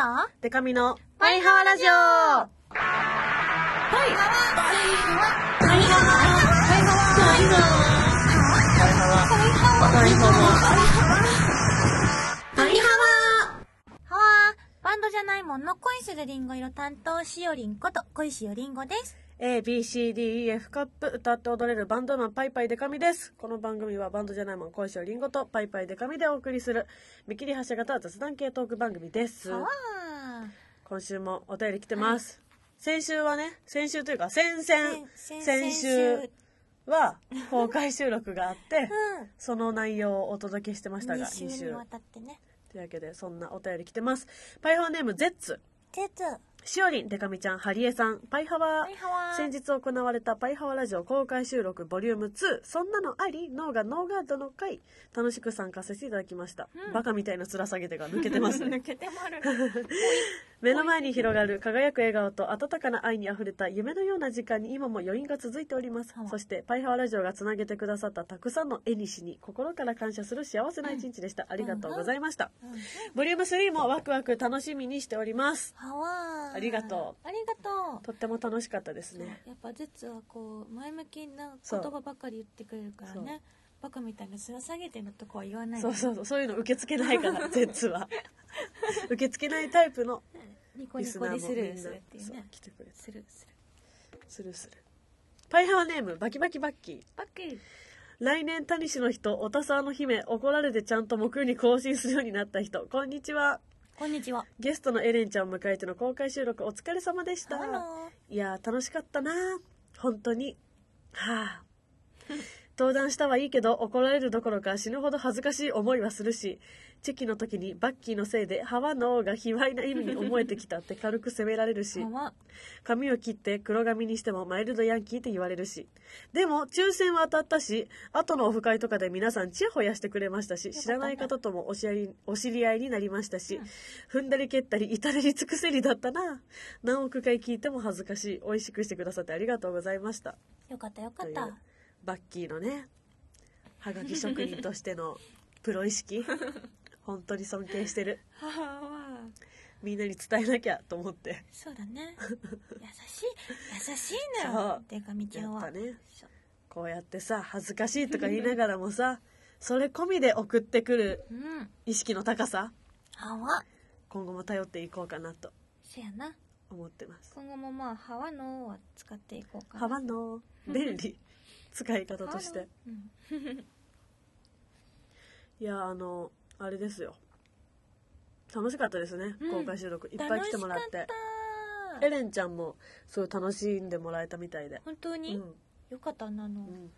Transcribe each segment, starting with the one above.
とデカミのパイハワラジオ。ハワ。パイハワ。パイハワ。パイハはわバンドじゃないもんの恋するリンゴ色担当しおりんこと恋しおりんごです。ワ A, B, C, D, E, F カップ歌って踊れるバンドマンパイパイデカミです。この番組はバンドじゃないもん恋しおりんごとパイパイデカミでお送りする見切り発車型雑談系トーク番組です。今週もお便り来てます。先週はね、先週というか先々、先先週は公開収録があって、うん。その内容をお届けしてましたが、2 2週週にわ。たってね。というわけで、そんなお便り来てます。パイハワネーム、ゼッツ。てつ。しおりん、でかみちゃん、ハリエさん、パイハワ。はい、はわ先日行われたパイハワラジオ公開収録ボリューム2そんなのあり？脳がノーガードの回？楽しく参加させていただきました、うん。バカみたいな面下げてが抜けてますね。抜けてまる。目の前に広がる輝く笑顔と温かな愛にあふれた夢のような時間に今も余韻が続いております。そしてパイハワラジオがつなげてくださったたくさんの絵にしに心から感謝する幸せな一日でした、ありがとうございました、うんボリューム3もワクワク楽しみにしております。ありがとう。ありがとう。とっても楽しかったですね。やっぱゼツはこう前向きな言葉ばかり言ってくれるからねバカみたいな面下げてのとこは言わないそうそうそうそういうの受け付けないからゼッツは。受け付けないタイプのニコリスナーニコスルーするっていうね。来てくれて。スルーする。するする。パイハワネームバキバキバッキー。バッキー。来年タニシの人おたさの姫怒られてちゃんと木曜に更新するようになった人。こんにちは。こんにちは。ゲストのエレンちゃんを迎えての公開収録お疲れ様でした。いやー楽しかったな本当に。はあ登壇したはいいけど怒られるどころか死ぬほど恥ずかしい思いはするしチェキの時にバッキーのせいでハワの王が卑猥な意味に思えてきたって 軽く責められるし髪を切って黒髪にしてもマイルドヤンキーって言われるし。でも抽選は当たったし後のオフ会とかで皆さんチヤホヤしてくれましたし知らない方ともお知りお知り合いになりましたし、うん。踏んだり蹴ったり至れり尽くせりだったな。何億回聞いても恥ずかしい。美味しくしてくださってありがとうございました。よかったよかったバッキーのねはがき職人としてのプロ意識本当に尊敬してる。はわみんなに伝えなきゃと思って。そうだね。優しい優しいのそよデカミちゃんは。ね。こうやってさ恥ずかしいとか言いながらもさそれ込みで送ってくるうん。意識の高さはわ今後も頼っていこうかなとせやな。思ってます。今後もまあハワのは使っていこうかな。幅の便利使い方として。うん。いやあのあれですよ。楽しかったですね、うん。公開収録。いっぱい来てもらって。エレンちゃんもすごい楽しんでもらえたみたいで。う本当に、ん、よかったなあの、うん、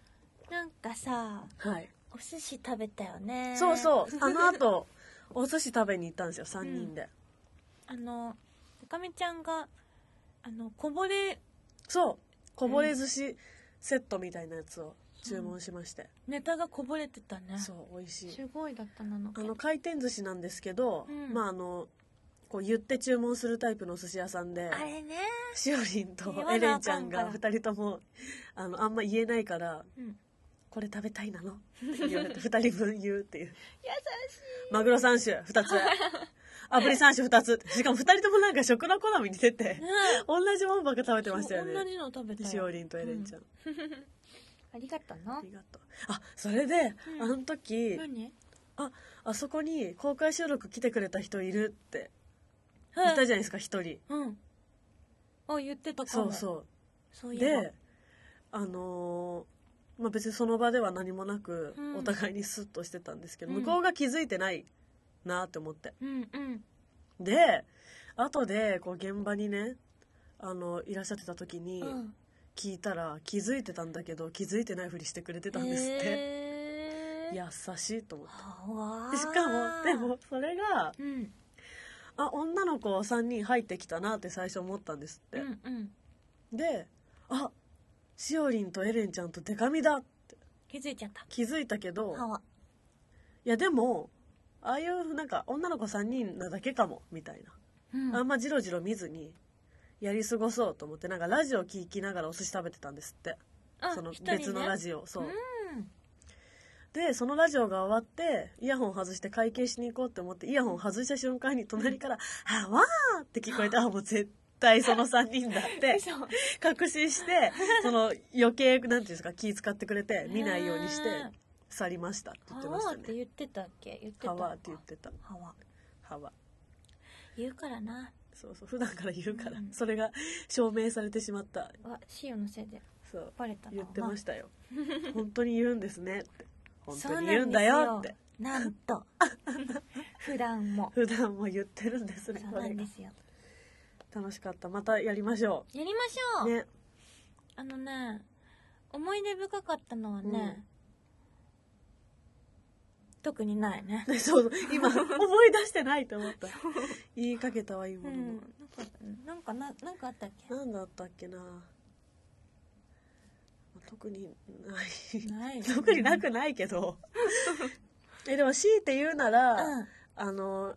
なんかさはい。お寿司食べたよね。そうそう。あの後お寿司食べに行ったんですよ3人で、あのおかみちゃんがあのこぼれそう。こぼれ寿司セットみたいなやつを注文しまして、ネタがこぼれてたね。そう美味しい。すごいだったなのあの回転寿司なんですけど、うん。まああのこう言って注文するタイプのお寿司屋さんであれね。しおりんとエレンちゃんがあかんから2人ともあのあんま言えないからうん「これ食べたいなの?」って言われて2人分言うっていう。優しマグロ3種2つ 炙り3種2つ。しかも2人ともなんか食の好みに出て。い、同じものばっか食べてましたよね。同じの食べたよ。しおりんとエレンちゃん、う ありがとうな。ありがとう。あそれで、うん。あの時何？ああそこに公開収録来てくれた人いるって。い言ったじゃないですか一人。うん。あ言ってたかも。そうそう。そうであのーまあ別にその場では何もなく、うん。お互いにスッとしてたんですけど、うん。向こうが気づいてないなって思って。うんうん。で後でこう現場にねあのいらっしゃってた時にうん。聞いたら気づいてたんだけど気づいてないふりしてくれてたんですって、へー。優しいと思って。しかもでもそれがうん。あ女の子3人入ってきたなって最初思ったんですって、うんうん。であしおりんとエレンちゃんとデカミだって。気づいちゃった。気づいたけどいやでもああいうなんか女の子3人なだけかもみたいうん。な、あんまジロジロ見ずにやり過ごそうと思ってなんかラジオ聞きながらお寿司食べてたんですって。あその別のラジオそう、うん。でそのラジオが終わってイヤホン外して会計しに行こうって思ってイヤホン外した瞬間に隣から「あわー!」って聞こえてあもう絶対その3人だって 嘘。確信してその余計なんていうんですか気使ってくれて見ないようにしてね去りましたって言ってハましたね。って言ってたっけ？言ってたハワーって言ってた。ハワ。ハワ。言うからな。そうそう。普段から言うから、うん。それが証明されてしまった。あシオのせいで。そう。バレたな。言ってましたよ。本当に言うんですねって。本当に言うんだよって。なんと。普段も。普段も言ってるんですねそうなんですよ。楽しかった。またやりましょやりましょう、うね。あのね思い出深かったのはね、特にないね。で そうそう今思い出してないと思った。言いかけたはいいもの。うんの、なんかなんかななんかあったっけ？なんだったっけな。特にない。ない特になくないけど。えでも強いて言うなら、うん。あの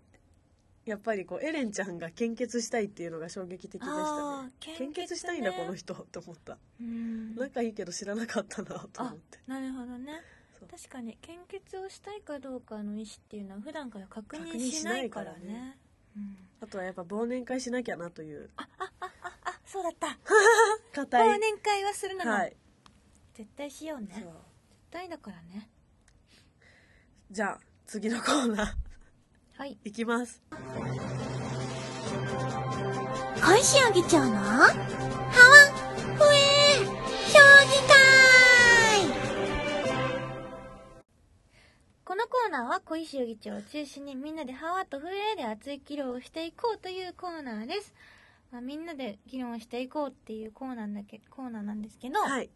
やっぱりこうエレンちゃんが献血したいっていうのが衝撃的でしたあねー献血したいんだこの人と思った。うん。仲いいけど知らなかったなと思あって。なるほどね確かに献血をしたいかどうかの意思っていうのは普段から確認しないいしなかかららね。ねうん。あとはやっぱ忘年会しなきゃなという。あそうだった。忘年会はするなの、はい。絶対しようね。そう。絶対だからね。じゃあ次のコーナー。はい。いきます。小石あげちゃうの？ハワーナーは小石議長を中心にみんなでハワとフレーで熱い議論をしていこうというコーナーです、まあ、みんなで議論をしていこうっていうコーナーだけコーナーなんですけど、はい。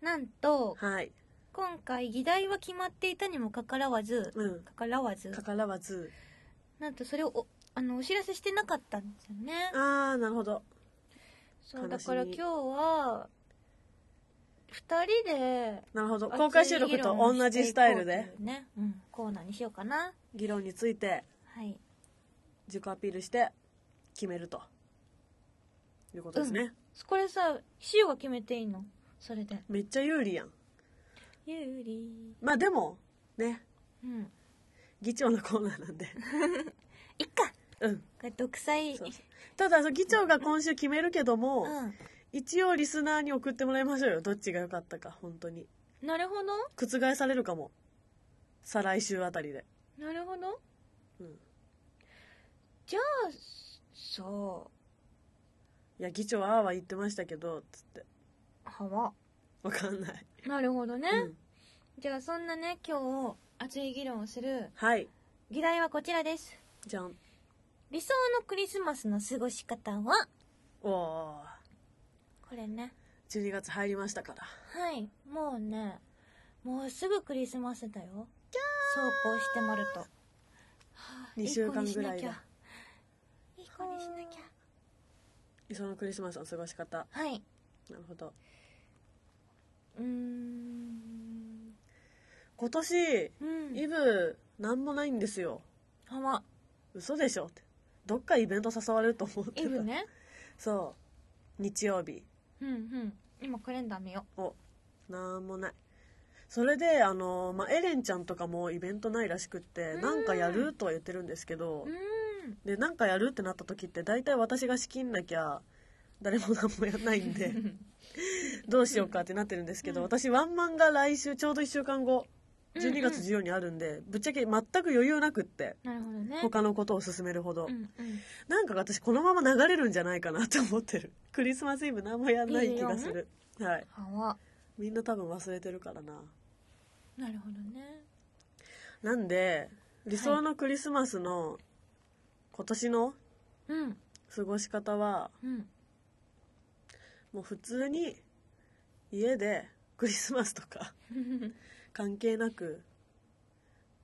なんとはい。今回議題は決まっていたにもかかわらずうん。かからわずかからわず。なんとそれをおあのお知らせしてなかったんですよね。ああなるほど。そう悲しみだから今日は2人でなるほど。公開収録と同じスタイルで。ね、うん、コーナーにしようかな。議論についてはい。自己アピールして決めると。いうことですね、これさ塩が決めていいの？それで。めっちゃ有利やん。有利。まあでもね。うん。議長のコーナーなんで。いっか。うん。これ独裁。ただその議長が今週決めるけども、う一応リスナーに送ってもらいましょうよ。どっちが良かったか本当に。んなるほど。覆されるかも。再来週あたりで。なるほど。うん。じゃあそいや議長ああは言ってましたけどつって。うはわ。わかんない、なるほどね、うん、じゃあそんなね今日熱い議論をするはい。議題はこちらです。じゃん。理想のクリスマスの過ごし方は？おおこれね。ー12月入りましたから。はい。もうねもうすぐクリスマスだよ。そうこうしてまると、はあ二週間ぐらいだ。いい子にしなきゃ。理想のクリスマスの過ごし方。はい。なるほど。うーん。今年うん。イブなんもないんですよ。はわ。嘘でしょって。どっかイベント誘われると思ってたイブね。そう。日曜日うんうん。今カレンダー見よおなんもない。それであの、まあ、エレンちゃんとかもイベントないらしくってうん。なんかやるとは言ってるんですけどううーん。でなんかやるってなった時って大体私が仕切んなきゃ誰も何もやんないんで どうしようかってなってるんですけど、うん。私ワンマンが来週ちょうど1週間後12月うん。14にあるんで、ぶっちゃけ全く余裕なくってなるほどね。他のことを進めるほど、うんうん。なんか私このまま流れるんじゃないかなって思ってる。クリスマスイブ何もやんない気がする。はい。はわ。みんな多分忘れてるからな。なるほどね。なんで理想のクリスマスの今年のうん。過ごし方はうん。もう普通に家でクリスマスとか 関係なく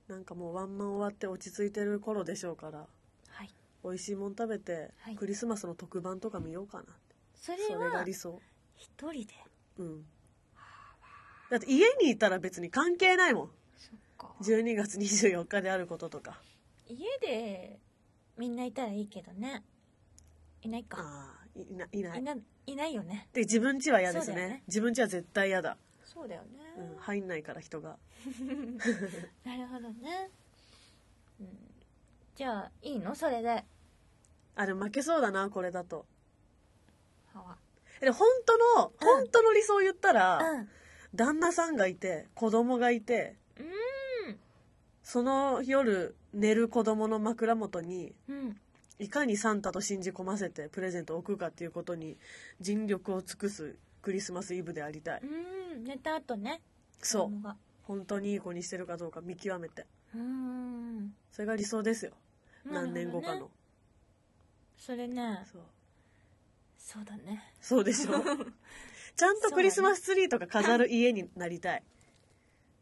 なんかもうワンマン終わって落ち着いてる頃でしょうからはい。美味しいもん食べて、はい。クリスマスの特番とか見ようかな。ってそれそれがは理想。一人で。うん。だって家にいたら別に関係ないもん。そっか。12月24日であることとか。家でみんないたらいいけどね。いないか。ああいない。いないいないないよね。で自分家は嫌ですね。ね。自分家は絶対嫌だ。そうだよねうん、入んないから人が。なるほどね、うん、じゃあいいの？それで。あでも負けそうだなこれだと。歯はえで本当のうん。本当の理想を言ったら、うん。旦那さんがいて子供がいてうん。その夜寝る子供の枕元にうん。いかにサンタと信じ込ませてプレゼントを置くかっていうことに尽力を尽くすクリスマスイブでありたい。うん寝た後ね。そう。本当にいい子にしてるかどうか見極めて。うんそれが理想ですよ。何年後かの、それね。そう。そうだね。そうでしょ。ちゃんとクリスマスツリーとか飾る家になりたい。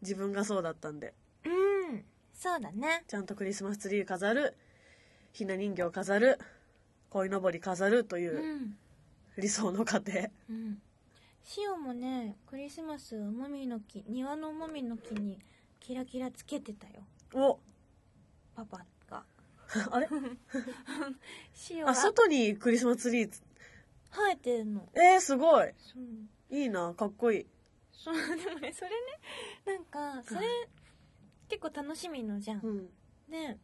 自分がそうだったんで。うん。そうだね。ちゃんとクリスマスツリー飾る。ひな人形飾る。鯉のぼり飾るといううん。理想の家庭。うんシオもねクリスマスもみの木庭のもみの木にキラキラつけてたよ。お。パパが。あれ？シオは。あ外にクリスマスツリーつ。生えてるの。えー、すごい。そう。いいなかっこいい。そうでもねそれねなんかそれ結構楽しみのじゃん、うん。で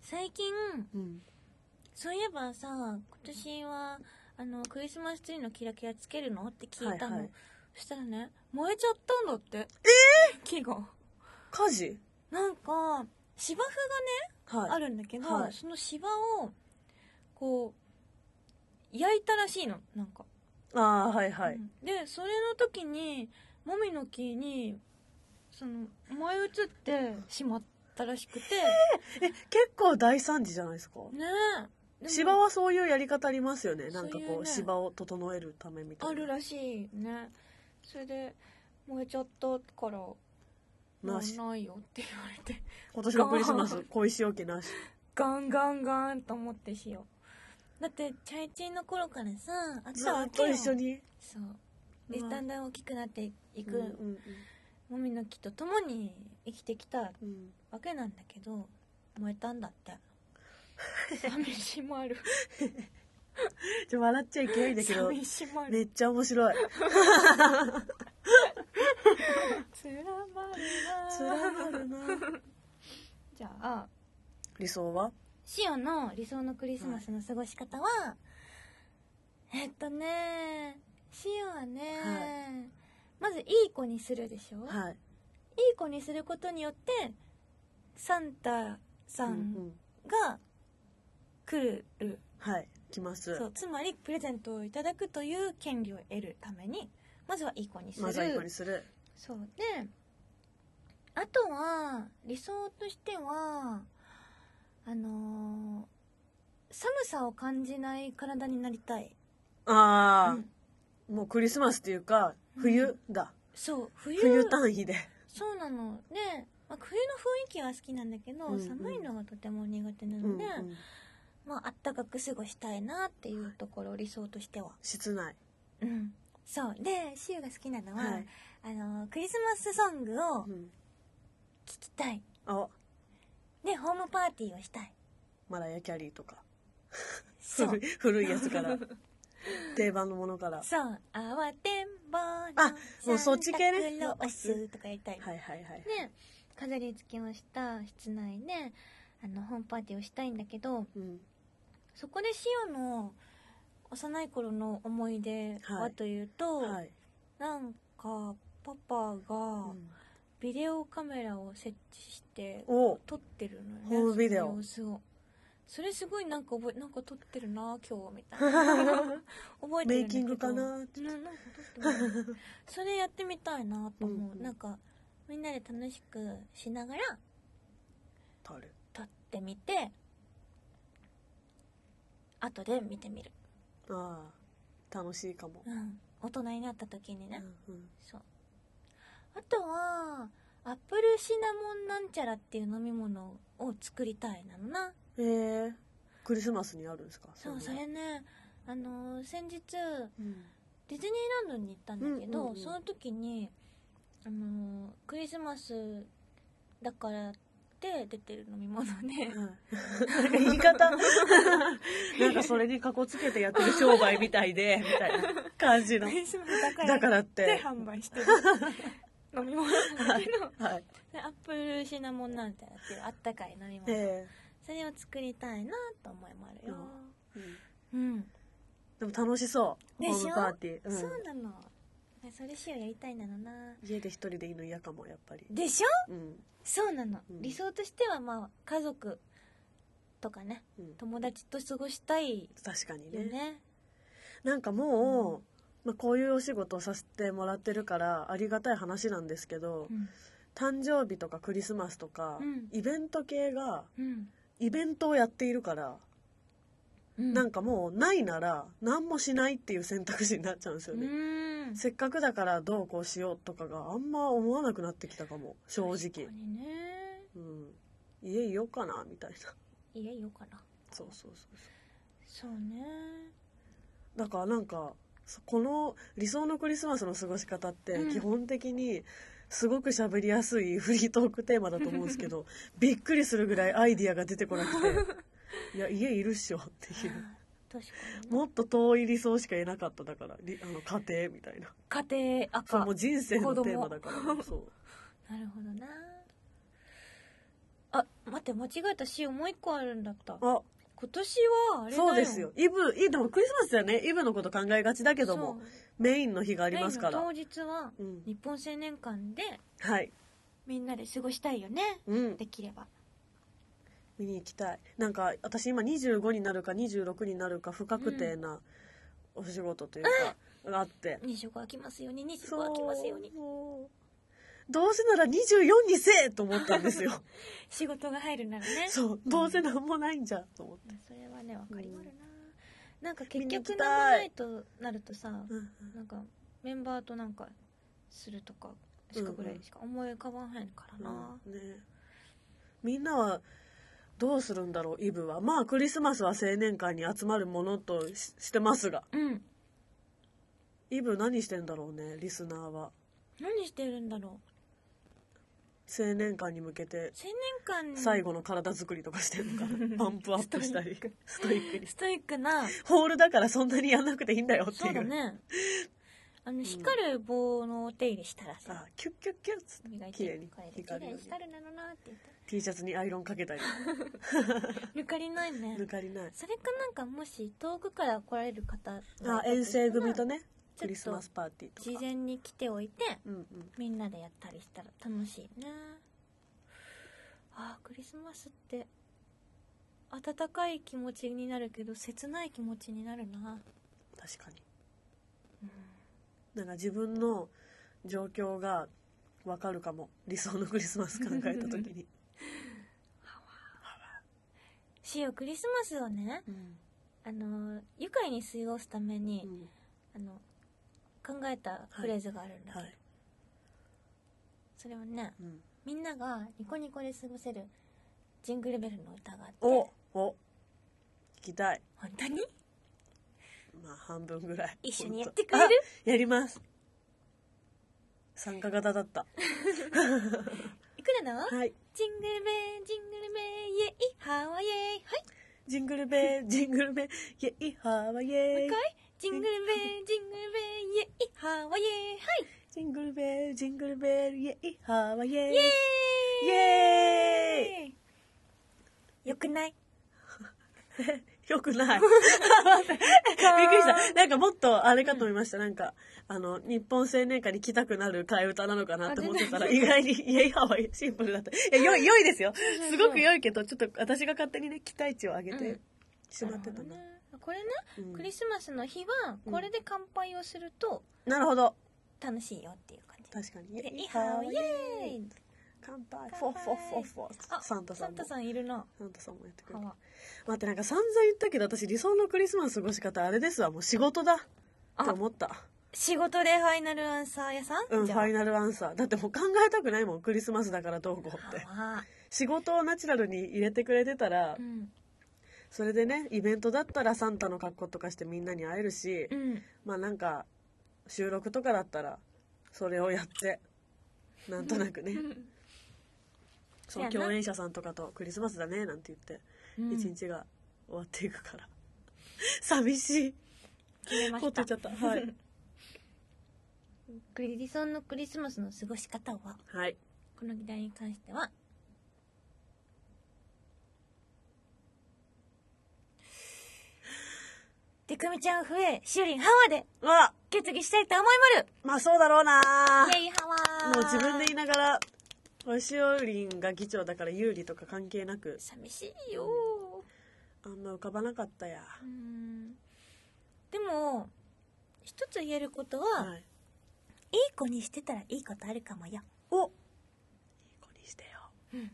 最近うん。そういえばさ今年はあのクリスマスツリーのキラキラつけるの？って聞いたの、はいはい。そしたらね燃えちゃったんだって。ええ木が。火事？なんか芝生がね、はい。あるんだけど、はい。その芝をこう焼いたらしいの。なんか、ああはいはい、うん。でそれの時にもみの木にその燃え移ってしまったらしくて。え結構大惨事じゃないですか？ねえ芝はそういうやり方ありますよね。なんかこうそういうね芝を整えるためみたいな。あるらしいね。それで燃えちゃったからもなし。うないよって言われて。今年のクリスマス小石置きなし。ガンガンガンと思ってしよう。だってチャイチンの頃からさあっずたわけよ一緒にそう。でだんだん大きくなっていくうんうんもみの木と共に生きてきたうんうん。わけなんだけど燃えたんだって寂しまる。ちょ笑っちゃいけないんだけど寂しまる。めっちゃ面白い。つらまるつらまるな。じゃあ理想はシオの理想のクリスマスの過ごし方は、えっとねシオはね、まずいい子にするでしょ、はい。いい子にすることによってサンタさうんん。が来る、はい来ます。そうつまりプレゼントをいただくという権利を得るためにまずはいい子にする。まずはいい子にする。そう。であとは理想としてはあのー寒さを感じない体になりたい、ああ、うん。もうクリスマスっていうか冬だ、そう冬。冬単位で。そうなの。で、まあ、冬の雰囲気は好きなんだけど、うんうん。寒いのがとても苦手なうんので、うんまああったかく過ごしたいなっていうところ理想としては。室内うん。そう。でシウが好きなのは、はい。あのークリスマスソングをうん。聴きたい。あ。でホームパーティーをしたい。マラヤ・キャリーとか。そう。古い古いやつから。定番のものから。そう「慌てんぼのあもうそっち系ねサンタクロース」とかやりたい、はいはいはい。で飾り付けをした室内であのホームパーティーをしたいんだけどうんそこでシオの幼い頃の思い出ははいというと、はい、なんかパパがうん。ビデオカメラを設置してお。撮ってるのよね。そそれすごいなんか覚えなんか撮ってるな今日みたいな。覚えてるメイキングかな？ってうんなんか撮ってるそれやってみたいなと思う、うんうん。なんかみんなで楽しくしながら撮る。撮ってみて後で見てみる、ああ楽しいかも、うん、大人になった時にね、うんうん。そう。あとはアップルシナモンなんちゃらっていう飲み物を作りたいなのな。へえ。クリスマスにあるんですか？そうそれね。あのー先日うん。ディズニーランドに行ったんだけど、うんうんうん。その時にあのークリスマスだからって出てる飲み物で。はいなんか言い方。なんかそれにかこつけてやってる商売みたいでみたいな感じの。だから。っって。て販売してる。飲み物なんだけど、はい。アップルシナモンなんてやってるあったかい飲み物、えそれを作りたいなと思いもあるよ、えうん。うん。でも楽しそう。ホームパーティー。うん。そうなのそれしようやりたいなのな。家で一人でいいの嫌かも、やっぱり。でしょ？うん。そうなの、うん。理想としてはまあ家族とかねうん。友達と過ごしたい確かによねね。なんかもう、まあ、こういうお仕事をさせてもらってるからありがたい話なんですけど、うん。誕生日とかクリスマスとか、うん。イベント系がうん。イベントをやっているから、うんなんかもうないなら何もしないっていう選択肢になっちゃうんですようね、ん。せっかくだからどうこうしようとかがあんま思わなくなってきたかも。正直。確かにね。うん、家いようかなみたいな。家いようかな。そうそうそうそう。ね。だからなんかそこの理想のクリスマスの過ごし方ってうん。基本的にすごく喋りやすいフリートークテーマだと思うんですけど びっくりするぐらいアイディアが出てこなくていや家いるっしょっていう。確かに。ねもっと遠い理想しか得なかっただからりあの家庭みたいな。家庭赤。そうもう人生のテーマだからそう。なるほどな。あ待って間違えたしもう一個あるんだった。あ。今年はあれだよ。そうですよ。イブイでもクリスマスだよね。イブのこと考えがちだけどもメインの日がありますから。当日はうん。日本青年館ではい。みんなで過ごしたいよね。うん。できれば見に行きたい。なんか私今25になるか26になるか不確定なお仕事というか、があって。25が来ますように25が来ますように。どうせなら24にせえと思ったんですよ。仕事が入るならね。そう。どうせなんもないんじゃと思って、それはねわかりまるな、なんか結局たい何もないとなるとさ、うんなんかメンバーとなんかするとかしかぐらいしか思い浮かばへんからな、うん。ね。みんなはどうするんだろうイブは。まあクリスマスは青年館に集まるものとししてますが。うん。イブ何してんだろうねリスナーは。何してるんだろ青年館に向けて。う青年館最後の体作りとかしてるのかな パンプアップしたりストイックに。ストイックな。ホールだからそんなにやんなくていいんだよっていう。そうだねあの光る棒のお手入れしたらさ、あキュッキュッキュッつって磨いて綺麗にこれで綺麗光るように。に光るなのなって言って。T シャツにアイロンかけたり。抜かりないね。抜かりない。それかなんかもし遠くから来られる方あ遠征組とねクリスマスパーティーとか。事前に来ておいてうんうん。みんなでやったりしたら楽しいねあークリスマスって温かい気持ちになるけど切ない気持ちになるな。確かになんか自分の状況がわかるかも。理想のクリスマス考えた時に、しよクリスマスをねうん。あの愉快に過ごすために、うん。あの考えたフレーズがあるんだけど、はい。それはねうん、みんながニコニコで過ごせるジングルベルの歌があって。おお。聞きたい。本当に？まあ半分ぐらい。一緒にやってくれる？あやります。参加型だった。いくらだ？はい。ジングルベルジングルベルイエイハワイエイはい。ジングルベル ジングルベルイェイハワイエイジングルベルジングルベルイエイハワイエイはい。ジングルベルジングルベルイェイハワイエイイエーイ。イエーイ。よくない？よくない。びっくりした。なんかもっとあれかと思いました。なんか、あの、日本青年館に来たくなる替え歌なのかなと思ってたら、あ意外にイエイハワイシンプルだった。いや、良い、良いですよ。すごく良いけど、ちょっと私が勝手にね、期待値を上げてしまってたな。これね、うんクリスマスの日はこれで乾杯をするとなるほど。楽しいよっていう感じ確かに。でイエハワイエーイ乾杯。フォッフォッフォッフォあサンタさんも。サンタさんいるなサンタさんもやってくれる。は待って、なんか散々言ったけど、私理想のクリスマス過ごし方あれですわ。もう仕事だ。ってあ思った。仕事でファイナルアンサー屋さん？うん、ファイナルアンサー。だってもう考えたくないもん、クリスマスだからどうこうって。あ仕事をナチュラルに入れてくれてたらーう、んそれでね、イベントだったらサンタの格好とかしてみんなに会えるし、うんまあなんか、収録とかだったら、それをやって、なんとなくね、そのせやな共演者さんとかとクリスマスだね、なんて言って、うん一日が終わっていくから。寂しい。決めましたほっといちゃった。はい。クリリソンのクリスマスの過ごし方は？はい。この議題に関しては？でかみちゃん増えしおりんハワであ決議したいと思いまるまあそうだろうなイェイハワもう自分で言いながら、おしおりんが議長だから有利とか関係なく、寂しいよあんま浮かばなかったや。うんでも一つ言えることは、はい。い、い子にしてたらいいことあるかもよおいい子にしてよ。うん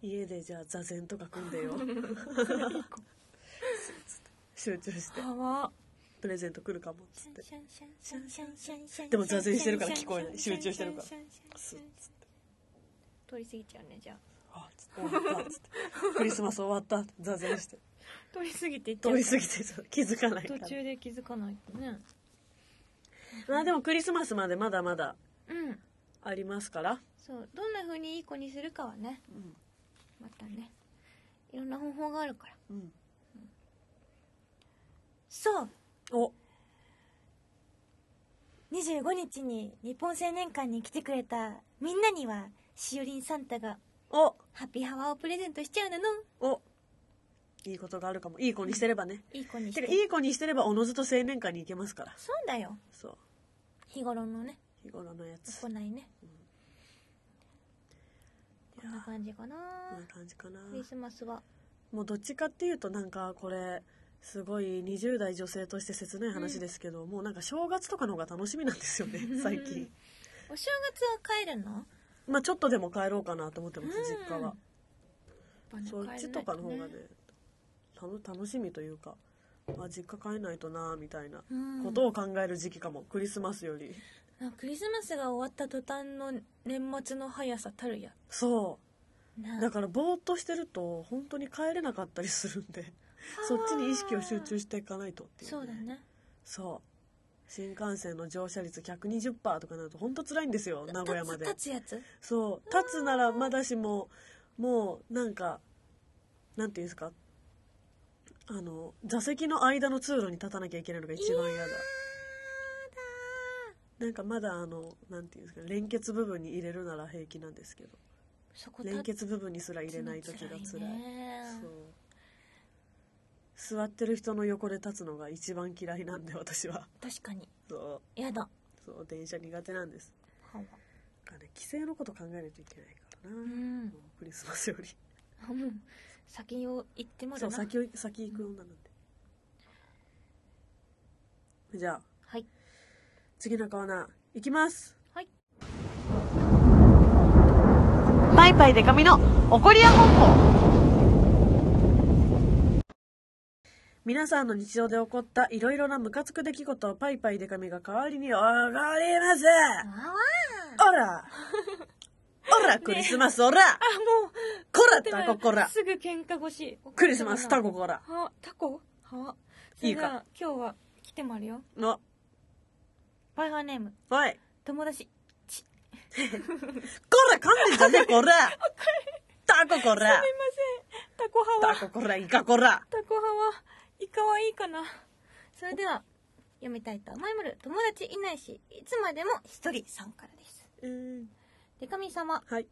家でじゃあ座禅とか組んでよ。集中して。ハワプレゼント来るかもっつって。でも座禅してるから聞こえない集中してるからスッつって。通り過ぎちゃうねじゃああっ、つって終わったっつって。クリスマス終わった座禅して。通り過ぎて通り過ぎて気づかないから。途中で気づかないとねまあでもクリスマスまでまだまだうんありますから。うんそうどんな風にいい子にするかはねうん。またねいろんな方法があるからうんうん。そうお、25日に日本青年館に来てくれたみんなにはしおりんサンタがお、ハッピーハワーをプレゼントしちゃうののお。いいことがあるかも。いい子にしてればね。いい子にしててか、いい子にしてればおのずと青年館に行けますから。そうだよそう。日頃のね日頃のやつ。行いね、いやこんな感じかなこんな感じかな。クリスマスはもうどっちかっていうとなんかこれ、すごい20代女性として切ない話ですけど、もうなんか正月とかの方が楽しみなんですよね、最近。お正月は帰るの？まあちょっとでも帰ろうかなと思ってます、うん実家は。そっちとかの方がね、楽しみというか、あ、実家帰んないとなみたいなうんことを考える時期かも、クリスマスより。クリスマスが終わった途端の年末の速さたるやそう。なだからぼーっとしてると本当に帰れなかったりするんで そっちに意識を集中していかないとっていう、そうだね。そう。新幹線の乗車率120%とかなると本当辛いんですよ名古屋まで。立つ立つやつ？そう。立つならまだしももうなんかなんていうんですか？あの座席の間の通路に立たなきゃいけないのが一番嫌だ。なんかまだあのなんていうんですか？連結部分に入れるなら平気なんですけど。連結部分にすら入れない時が辛い。辛いね。そう座ってる人の横で立つのが一番嫌いなんで私は。確かに。そう。やだ。そう電車苦手なんです。はわなんかね帰省のこと考えないといけないからな、うん。もうクリスマスより。あもう先を行ってまだな。そう先を先行く女なんで。じゃあ。はい。次のコーナーいきます。はい。パイパイデカミの怒りや本舗皆さんの日常で起こったいろいろなムカつく出来事をパイパイデカミが代わりにおごります。おら。おらクリスマスおら。あもうこら。タコこらすぐ喧嘩腰。しクリスマスタコこら。はタコ？は。いいか。今日は来てもあるよ。の。バイハーネーム。はい。友達。こら噛んでんじゃねえこら。タコこら。すいません。タコ派は。タコこらイカこら。タコ派はイカはいいかな。それでは読みたいと思いまる友達いないしいつまでも一人さんからです。うん。でかみ様はい。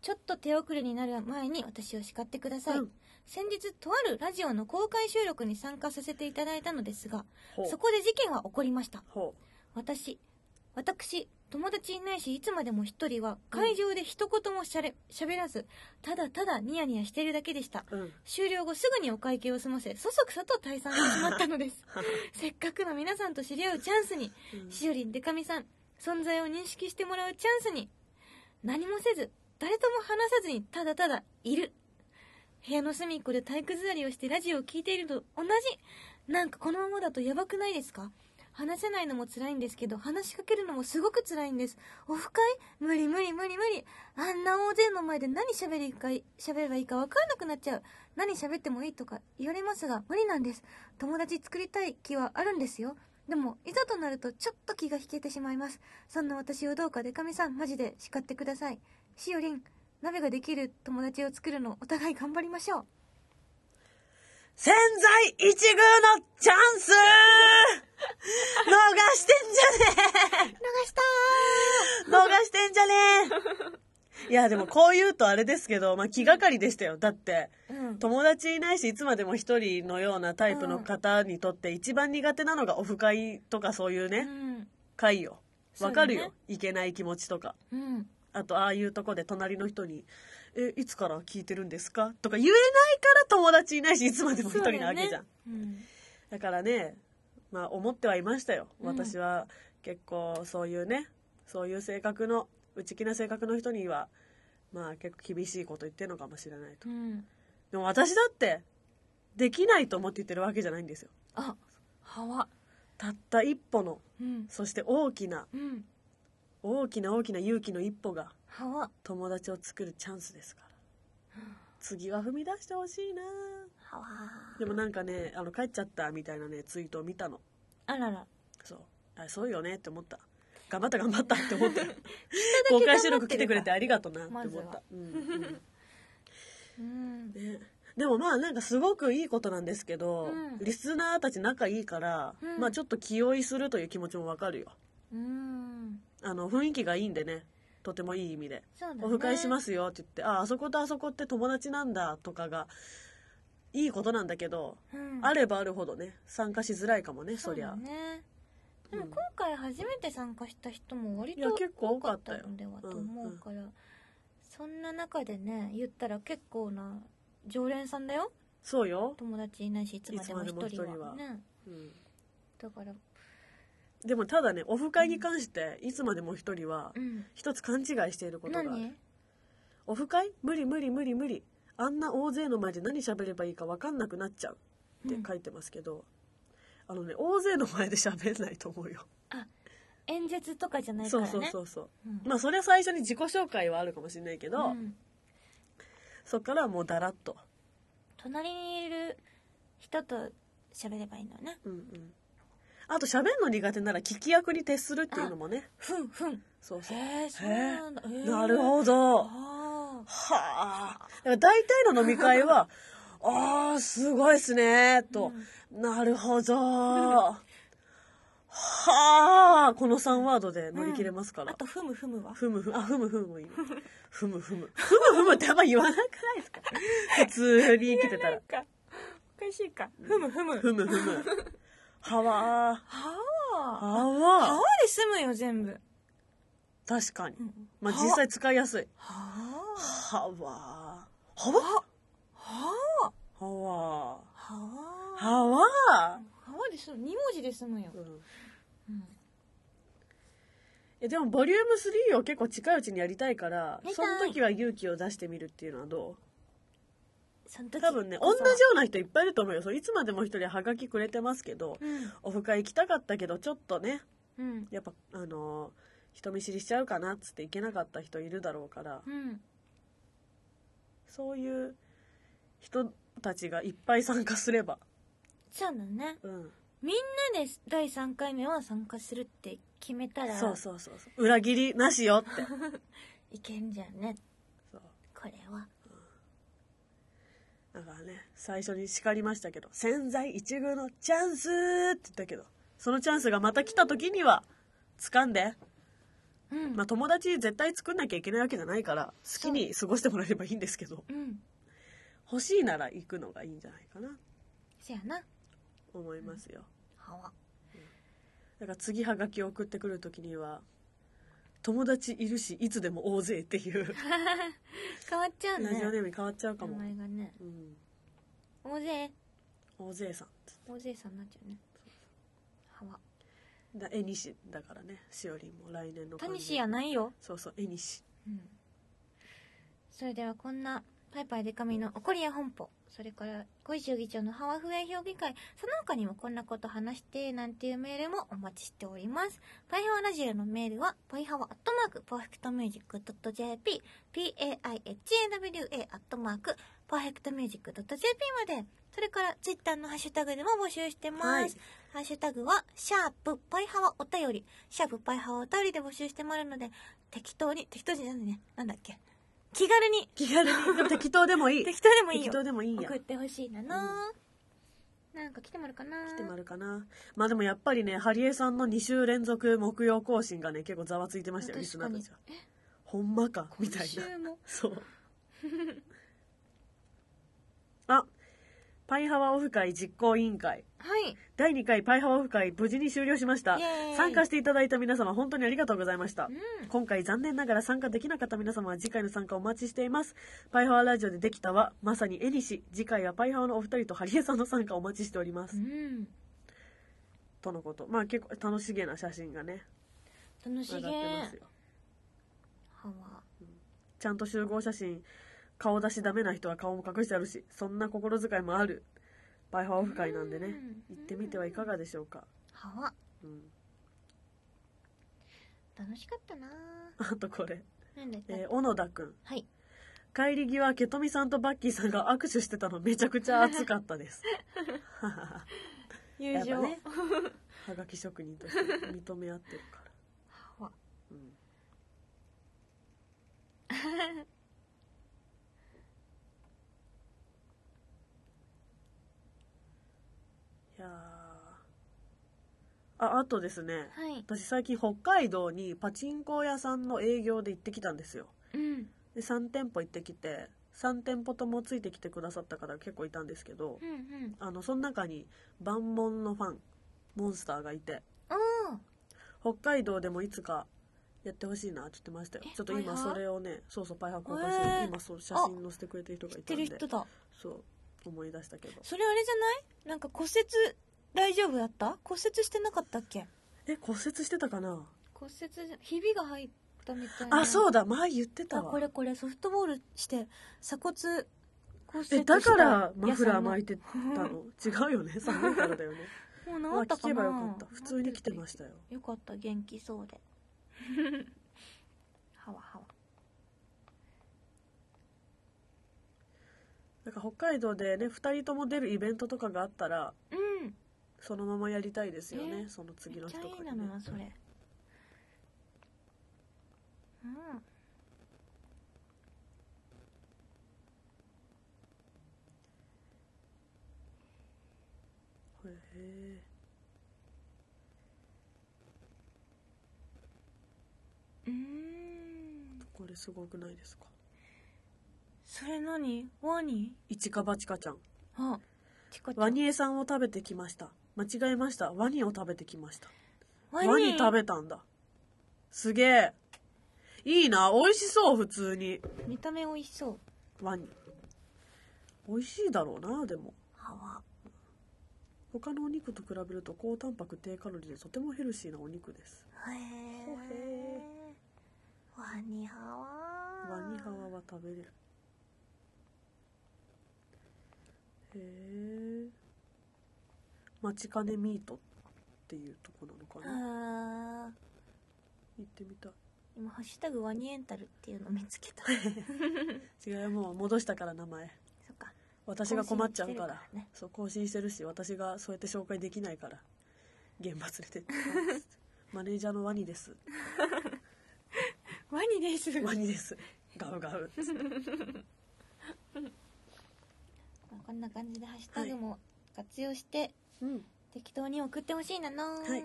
ちょっと手遅れになる前に私を叱ってください、うん。先日とあるラジオの公開収録に参加させていただいたのですがそこで事件は起こりました。ほ私私友達いないしいつまでも一人は会場で一言もしゃれ喋らずただただニヤニヤしているだけでした。ううん。終了後すぐにお会計を済ませそそくさと退散してしまったのです。せっかくの皆さんと知り合うチャンスにうん。しおりんでかみさん存在を認識してもらうチャンスに何もせず誰とも話さずにただただいる。部屋の隅っこで体育座りをしてラジオを聞いているのと同じ。なんかこのままだとやばくないですか？話せないのも辛いんですけど話しかけるのもすごく辛いんです。オフ会？無理無理無理無理。あんな大勢の前で何喋りか喋ればいいか分かんなくなっちゃう。何喋ってもいいとか言われますが無理なんです。友達作りたい気はあるんですよ。でもいざとなるとちょっと気が引けてしまいます。そんな私をどうかデカミさんマジで叱ってください。しおりん鍋ができる友達を作るのお互い頑張りましょう。潜在一遇のチャンスしてんじゃね流したえ逃してんじゃねえいや、でもこう言うとあれですけど、まあ気がかりでしたよ。だって、ーうん。友達いないし、いつまでも一人のようなタイプの方にとって一番苦手なのがオフ会とかそういううね、ん。会よ。わかるよね。いけない気持ちとか。うん。あと、ああいうとこで隣の人に、え、いつから聞いてるんですか？とか言えないから友達いないし、いつまでも一人なわけじゃん。だからね、まあ思ってはいましたよ。うん私は結構そういうね、そういう性格の、内気な性格の人には、まあ結構厳しいこと言ってるのかもしれないとう。ん。でも私だって、できないと思って言ってるわけじゃないんですよ。あ、はわ。たった一歩の、うん。そして大きな、うん。大きな大きな勇気の一歩が。友達を作るチャンスですから。次は踏み出してほしいな。でもなんかね、あの帰っちゃったみたいなね、ツイートを見たの。あらら。そう。あそうよねって思った。頑張った頑張ったって思った。公開収録来てくれてありがとうなって思った。うんうん。ね、でもまあなんかすごくいいことなんですけど、うんリスナーたち仲いいから、うんまあちょっと気負いするという気持ちもわかるよ。うん。あの雰囲気がいいんでね。とてもいい意味で。ね。オフ会しますよって言って、あ、あそことあそこって友達なんだとかが、いいことなんだけど、うん。あればあるほどね、参加しづらいかもね、そりゃ。ね。でもうん今回初めて参加した人も割と結構多かったよのではと思うから、そんな中でね言ったら結構な常連さんだよそうよ。友達いないしいつまでも一人はねうんだからでもただね、オフ会に関して、いつまでも一人はう、ん一つ勘違いしていることがある。何？オフ会？無理無理無理無理。あんな大勢の前で何喋ればいいか分かんなくなっちゃうって書いてますけど、あのね、大勢の前で喋んないと思うよ。演説とかじゃないかそうらねそうそうそう。うんまあそれは最初に自己紹介はあるかもしれないけど、うんそっからはもうだらっと。隣にいる人と喋ればいいのねうんうん。あと喋るの苦手なら聞き役に徹するっていうのもね。ふんふんそうそう。へえそうなんだ、へーなるほど。あはあ。だから大体の飲み会は、ああ、すごいっすね、と。なるほど。はあ、この3ワードで乗り切れますから。ーあとふむふむは？ふむふむ、あ、ふむふむもいいね。ふむふむ。ふむふむってあんま言わなくないですか？普通に生きてたら。かおかしいかふむふむふむふむ。はわはー。あははわで済むよ全部。確かに。うん。まあ実際使いやすい。ははわー。はあわははわはー。あはわはで済む。2文字で済むよ。ー。うん。うん。えでもボリューム3を結構近いうちにやりたいからその時は勇気を出してみるっていうのはどその時う多分ね同じような人いっぱいいると思うよ。そういつまでも一人はがきくれてますけどうん。オフ会行きたかったけどちょっとねうん。やっぱあのー人見知りしちゃうかなっつって行けなかった人いるだろうから。うん。そういう人たちがいっぱい参加すれば。そうだね。うん。みんなで第3回目は参加するって決めたらそうそうそうそう。裏切りなしよって。いけんじゃんね。これはだからね最初に叱りましたけど千載一遇のチャンスって言ったけどそのチャンスがまた来た時には掴んで、うん、まあ、友達絶対作んなきゃいけないわけじゃないから好きに過ごしてもらえればいいんですけどうん。欲しいなら行くのがいいんじゃないかな。そやな。思いますよ。は。わだから次はがきを送ってくる時には友達いるしいつでも大勢っていう。変わっちゃうね。ラジオネームに変わっちゃうか名も、前がね。うん、大勢。大勢さん。大勢さんになっちゃうね。はわだ絵西だからね。しおりんも来年のタニシやないよ。そうそう絵西うん。それではこんなパイパイデカミの怒りや本舗。それから小石議長のハワフエ評議会。その他にもこんなこと話してなんていうメールもお待ちしております。パイハワラジオのメールはパイハワアットマークパーフェクトミュージックドット JP PAIHAWA アットマークパーフェクトミュージックドット JP まで。それからツイッターのハッシュタグでも募集してます、はい。ハッシュタグは、シャープパイハワお便り、シャープパイハワお便りで募集してもらうので、適当に、適当じゃないね。なんだっけ。気軽に、気軽に。でも適当でもいい。適当でもいいよ。適当でもいいんや。送ってほしいなの、なんか来てもらうかな。来てまるかな。まあでもやっぱりねハリエさんの2週連続木曜更新がね結構ざわついてましたよリスナーたちは。ほんまか？みたいな。そう。あパイハワオフ会実行委員会はい。第2回パイハワオフ会無事に終了しました。イエーイ。参加していただいた皆様本当にありがとうございました。うん。今回残念ながら参加できなかった皆様は次回の参加をお待ちしています。パイハワラジオでできたはまさに絵にし次回はパイハワのお二人とハリエさんの参加をお待ちしております、うん。とのこと。まあ結構楽しげな写真がね楽しげ。上がってますよ。ハワ。ちゃんと集合写真顔出しダメな人は顔も隠してあるしそんな心遣いもあるパイハワオフ会なんでね。うん。行ってみてはいかがでしょうか、ハワうん、楽しかったな。あとこれ、えー小野田くん。はい。帰り際ケトミさんとバッキーさんが握手してたのめちゃくちゃ熱かったです。友やっぱね。はがき職人として認め合ってるから、うん、いやー。ああとですね。はい。私最近北海道にパチンコ屋さんの営業で行ってきたんですよ。うん。で3店舗行ってきて3店舗ともついてきてくださった方が結構いたんですけどうんうん。あのその中に万門のファンモンスターがいて。北海道でもいつかやってほしいなって言ってましたよ。えちょっと今それをねそうそうパイハ公開してる、へー。今そう写真載せてくれてる人がいたんで。てる人だ。そう思い出したけど。それあれじゃない？なんか骨折大丈夫だった？骨折してなかったっけ？え骨折してたかな？骨折じゃひびが入ったみたいな。あそうだ。前言ってたあわこれこれ。ソフトボールして鎖骨骨折えだからマフラー巻いてたの？違うよね。寒いからだよね。もうまあ治ったかな？聞けばよかった。普通に来てましたよ。よかった。元気そうではわはわなんか北海道でね2人とも出るイベントとかがあったらうん。そのままやりたいですよねえその次のめっちゃいいなそれ。うん。へえうーん。これすごくないですか？それ何？ワニ？一か八かちゃん。あチコちゃん。ワニエさんを食べてきました。間違えました。ワニを食べてきました。ワワニ食べたんだ。すげえ。いいな。美味しそう普通に。見た目美味しそう。ワニ。美味しいだろうなでも。はわ他のお肉と比べると高タンパク低カロリーでとてもヘルシーなお肉です。へほへー。ワニハワワニハワは食べれるへえ待ちかねミートっていうとこなのかな？あー。行ってみたい。今「ハッシュタグワニエンタル」っていうの見つけた。違うよもう戻したから名前。そっか。私が困っちゃうから。更新してるからね。そう更新してるし私がそうやって紹介できないから。現場連れてって マネージャーのワニです。ワニです。ワニです。ガウガウこんな感じでハッシュタグも活用してうん。適当に送ってほしいなのはい。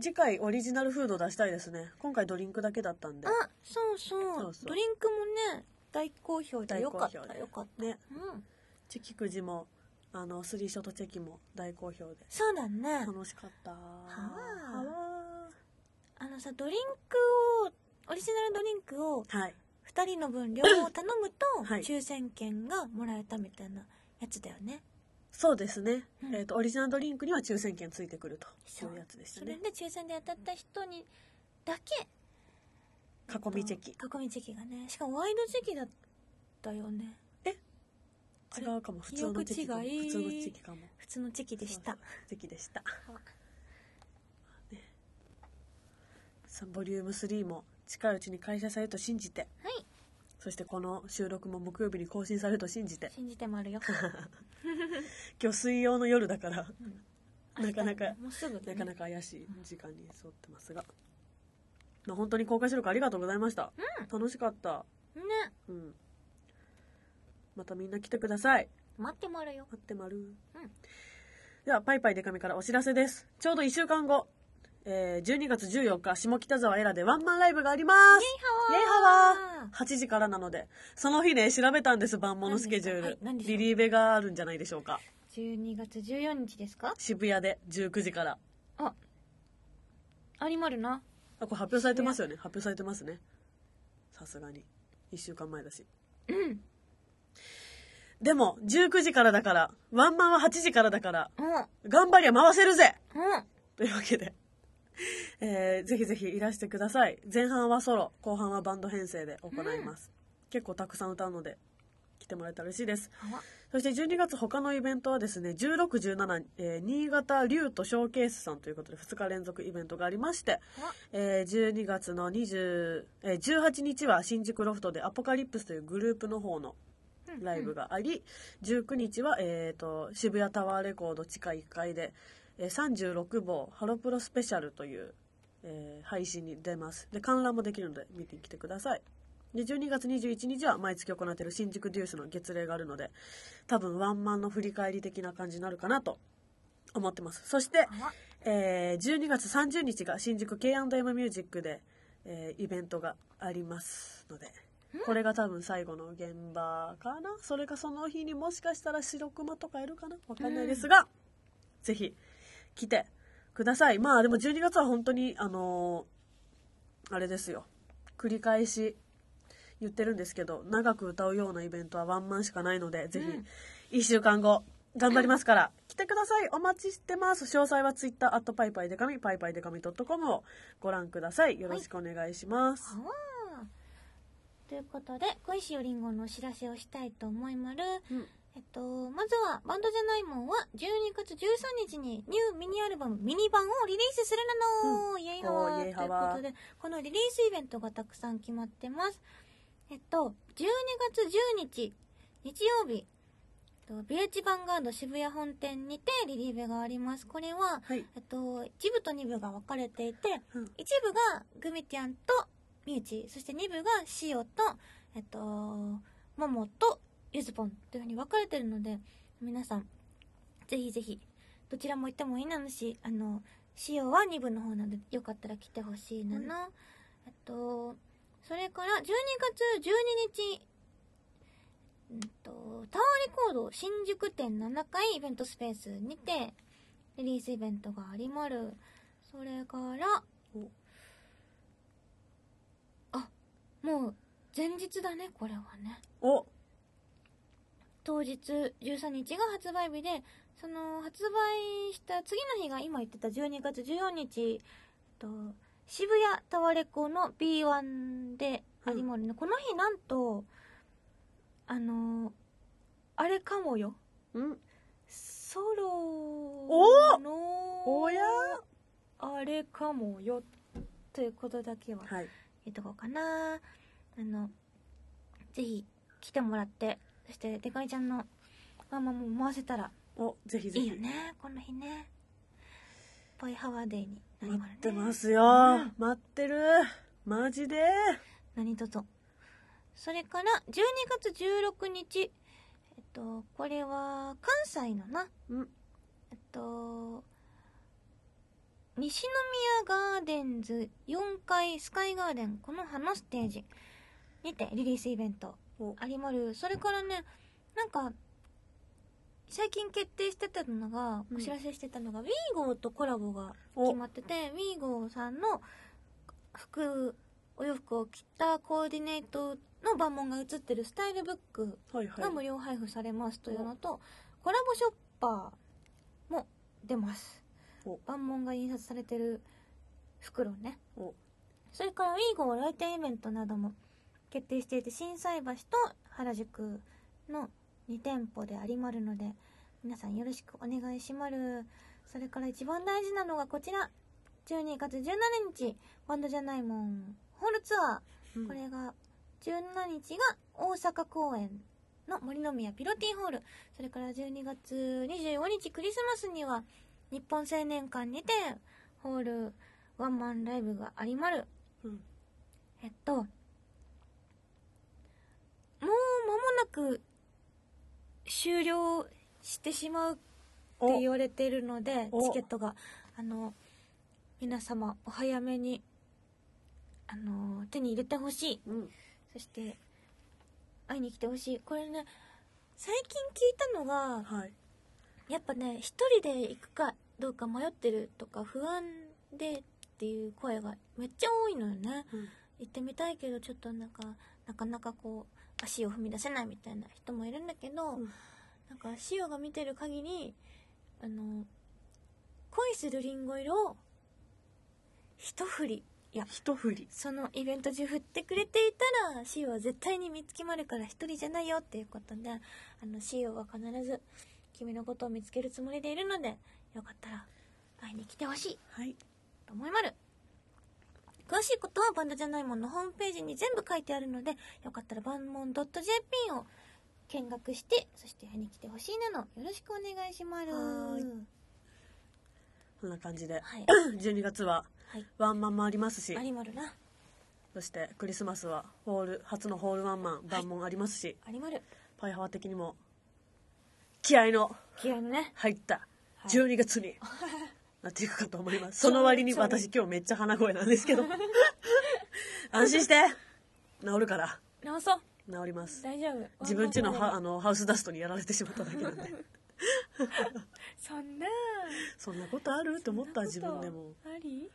次回オリジナルフード出したいですね。今回ドリンクだけだったんで。あそうそう。ドリンクもね大好評で大よかったよかった。ね。うん。チェキくじもあのスリーショットチェキも大好評で。そうだね。楽しかった。はあ。わあのさドリンクをオリジナルドリンクをはい2人の分量を頼むとはい。抽選券がもらえたみたいなやつだよね。そうですね、うん。えっ、とオリジナルドリンクには抽選券ついてくるとそう。いうやつでしたそれねで抽選で当たった人にだけ囲みチェキ。囲みチェキがね。しかもワイドチェキだったよね。あれ違うかも。普通のチェキかも。記憶違い普通のチェキかも。普通のチェキでした。チェキでした。さボリューム3も近いうちに開催されると信じて。はい。そしてこの収録も木曜日に更新されると信じて。信じてもあるよ。今日水曜の夜だからなかなかもうすぐだね。なかなか怪しい時間に沿ってますが、まあ、本当に公開収録ありがとうございました、楽しかった。ね。うん。またみんな来てください。待ってもあるよ。待ってまる、では、パイパイデカミからお知らせです。ちょうど1週間後、えー、12月14日、下北沢エラでワンマンライブがあります。イェイハワー !8 時からなので、その日ね、調べたんです、万能のスケジュール。はいリリーベがあるんじゃないでしょうか。12月14日ですか？渋谷で19時から。あ有丸なあ、これ発表されてますよね。発表されてますね。さすがに。1週間前だし。うんでも、19時からだから、ワンマンは8時からだから、うん頑張りゃ回せるぜうんというわけで、えーぜひぜひいらしてください。前半はソロ、後半はバンド編成で行います。結構たくさん歌うので、来てもらえたら嬉しいです。はそして12月他のイベントはですね、16、17、えー新潟竜とショーケースさんということで2日連続イベントがありまして、はえー12月の20、えー18日は新宿ロフトでアポカリプスというグループの方のライブがあり、19日は、えー、と渋谷タワーレコード地下1階で、えー36号ハロプロスペシャルという、えー配信に出ます。で観覧もできるので見てきてください。で12月21日は毎月行っている新宿デュースの月例があるので多分ワンマンの振り返り的な感じになるかなと思ってます。そして、はえー12月30日が新宿 K&M ミュージックで、えーイベントがありますのでこれが多分最後の現場かな？それかその日にもしかしたら白熊とかいるかな？わかんないですが、ぜひ来てください。まあでも12月は本当にあのーあれですよ。繰り返し言ってるんですけど長く歌うようなイベントはワンマンしかないのでぜひ1週間後頑張りますから来てください。お待ちしてます。詳細は Twitter アットパイパイデカミパイパイデカミ .com をご覧ください。よろしくお願いします、はということで小石よりんごのお知らせをしたいと思いまるうんえっとまずはバンドじゃないもんは12月13日にニューミニアルバムミニ版をリリースするなの、イエイハワー。ということでこのリリースイベントがたくさん決まってます。えっと12月10日日曜日えっとビレッジヴァンガード渋谷本店にてリリーベがあります。これははい、えっと、1部と2部が分かれていて、うん。1部がグミティアンとミューチそして2部がシオと、えっと、モモとユズポンというふうに分かれてるので皆さんぜひぜひどちらも行ってもいいなのしあのシオは2部の方なのでよかったら来てほしいなの、えっとそれから12月12日うんとタワーレコード新宿店7階イベントスペースにてリリースイベントがありまるそれからおあもう前日だねこれはね。お当日13日が発売日でその発売した次の日が今言ってた12月14日、と、渋谷タワレコの B1 でありまるね、この日なんとあのあれかもよ。うん。ソロおのお！や？あれかもよということだけははい。言っとこうかな。あのぜひ来てもらってそしてデカイちゃんのママも回せたらおぜひぜひ。いいよねこの日ね。ポイハワーデーになり待ってますよ、うん。待ってる。マジで。何卒。それから12月16日。えっとこれは関西のな。うん。えっと西宮ガーデンズ4階スカイガーデンこの葉のステージにてリリースイベントお。ありまる。それからねなんか最近決定してたのがうん。お知らせしてたのが、ウィーゴーとコラボがお。決まっててウィーゴーさんの服お洋服を着たコーディネートの番文が写ってるスタイルブックはいはい。が無料配布されますというのと、コラボショッパーも出ます。お。万文が印刷されてる袋ね。お。それからウィーゴー来店イベントなども決定していて心斎橋と原宿の2店舗でありまるので皆さんよろしくお願いしまるそれから一番大事なのがこちら。12月17日バンドじゃないもんホールツアー。うん。これが17日が大阪公演の森の宮ピロティホール。それから12月25日クリスマスには日本青年館にてホールワンマンライブがありまるうん。えっと間もなく終了してしまうって言われているのでお。チケットが。あの皆様お早めにあの手に入れてほしい。うん。そして会いに来てほしい。これね最近聞いたのがはい。やっぱね一人で行くかどうか迷ってるとか不安でっていう声がめっちゃ多いのよね。うん。行ってみたいけどちょっとなんかなかなかこう足を踏み出せないみたいな人もいるんだけど、うん。なんかシオが見てる限りあの恋するリンゴ色を一振りいや一振り。そのイベント中振ってくれていたらシオは絶対に見つけまるから一人じゃないよっていうことであのシオは必ず君のことを見つけるつもりでいるのでよかったら会いに来てほしいはい。と思いまる詳しいことはバンドじゃないもんのホームページに全部書いてあるのでよかったらバンモン .jp を見学してそして会いに来てほしいなのよろしくお願いします。こんな感じではい。12月ははい。ワンマンもありますしありまるな。そしてクリスマスはホール初のホールワンマン万門ありますし、ありまる。パイハワ的にも気合の気合のね。入ったはい。12月に なっていくかと思います、その割に私今日めっちゃ鼻声なんですけど。安心して。治るから。直そう。治ります。大丈夫。自分家のワンマンはあのハウスダストにやられてしまっただけなんで。そんな。そんなことある？って思った自分でも。あり？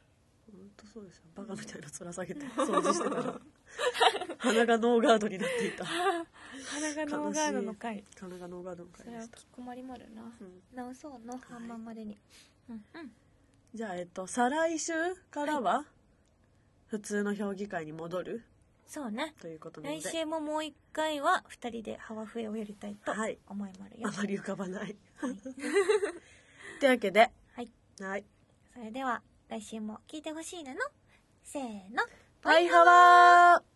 本当そうですよ。バカみたいな面下げて 掃除してたら。鼻がノーガードになっていた。鼻がノーガードの回。鼻がノーガードのそれは回でした。き困りまるな、うん。直そうの。半番までに、うんうん。じゃあえっと再来週からは普通の評議会に戻る？そうね。ということなので。来週ももう一回は二人でハワフエをやりたいとはい。思いまるよ、あまり浮かばない。というわけで。はい。はい。それでは来週も聞いてほしいなの？せーの。バイハワー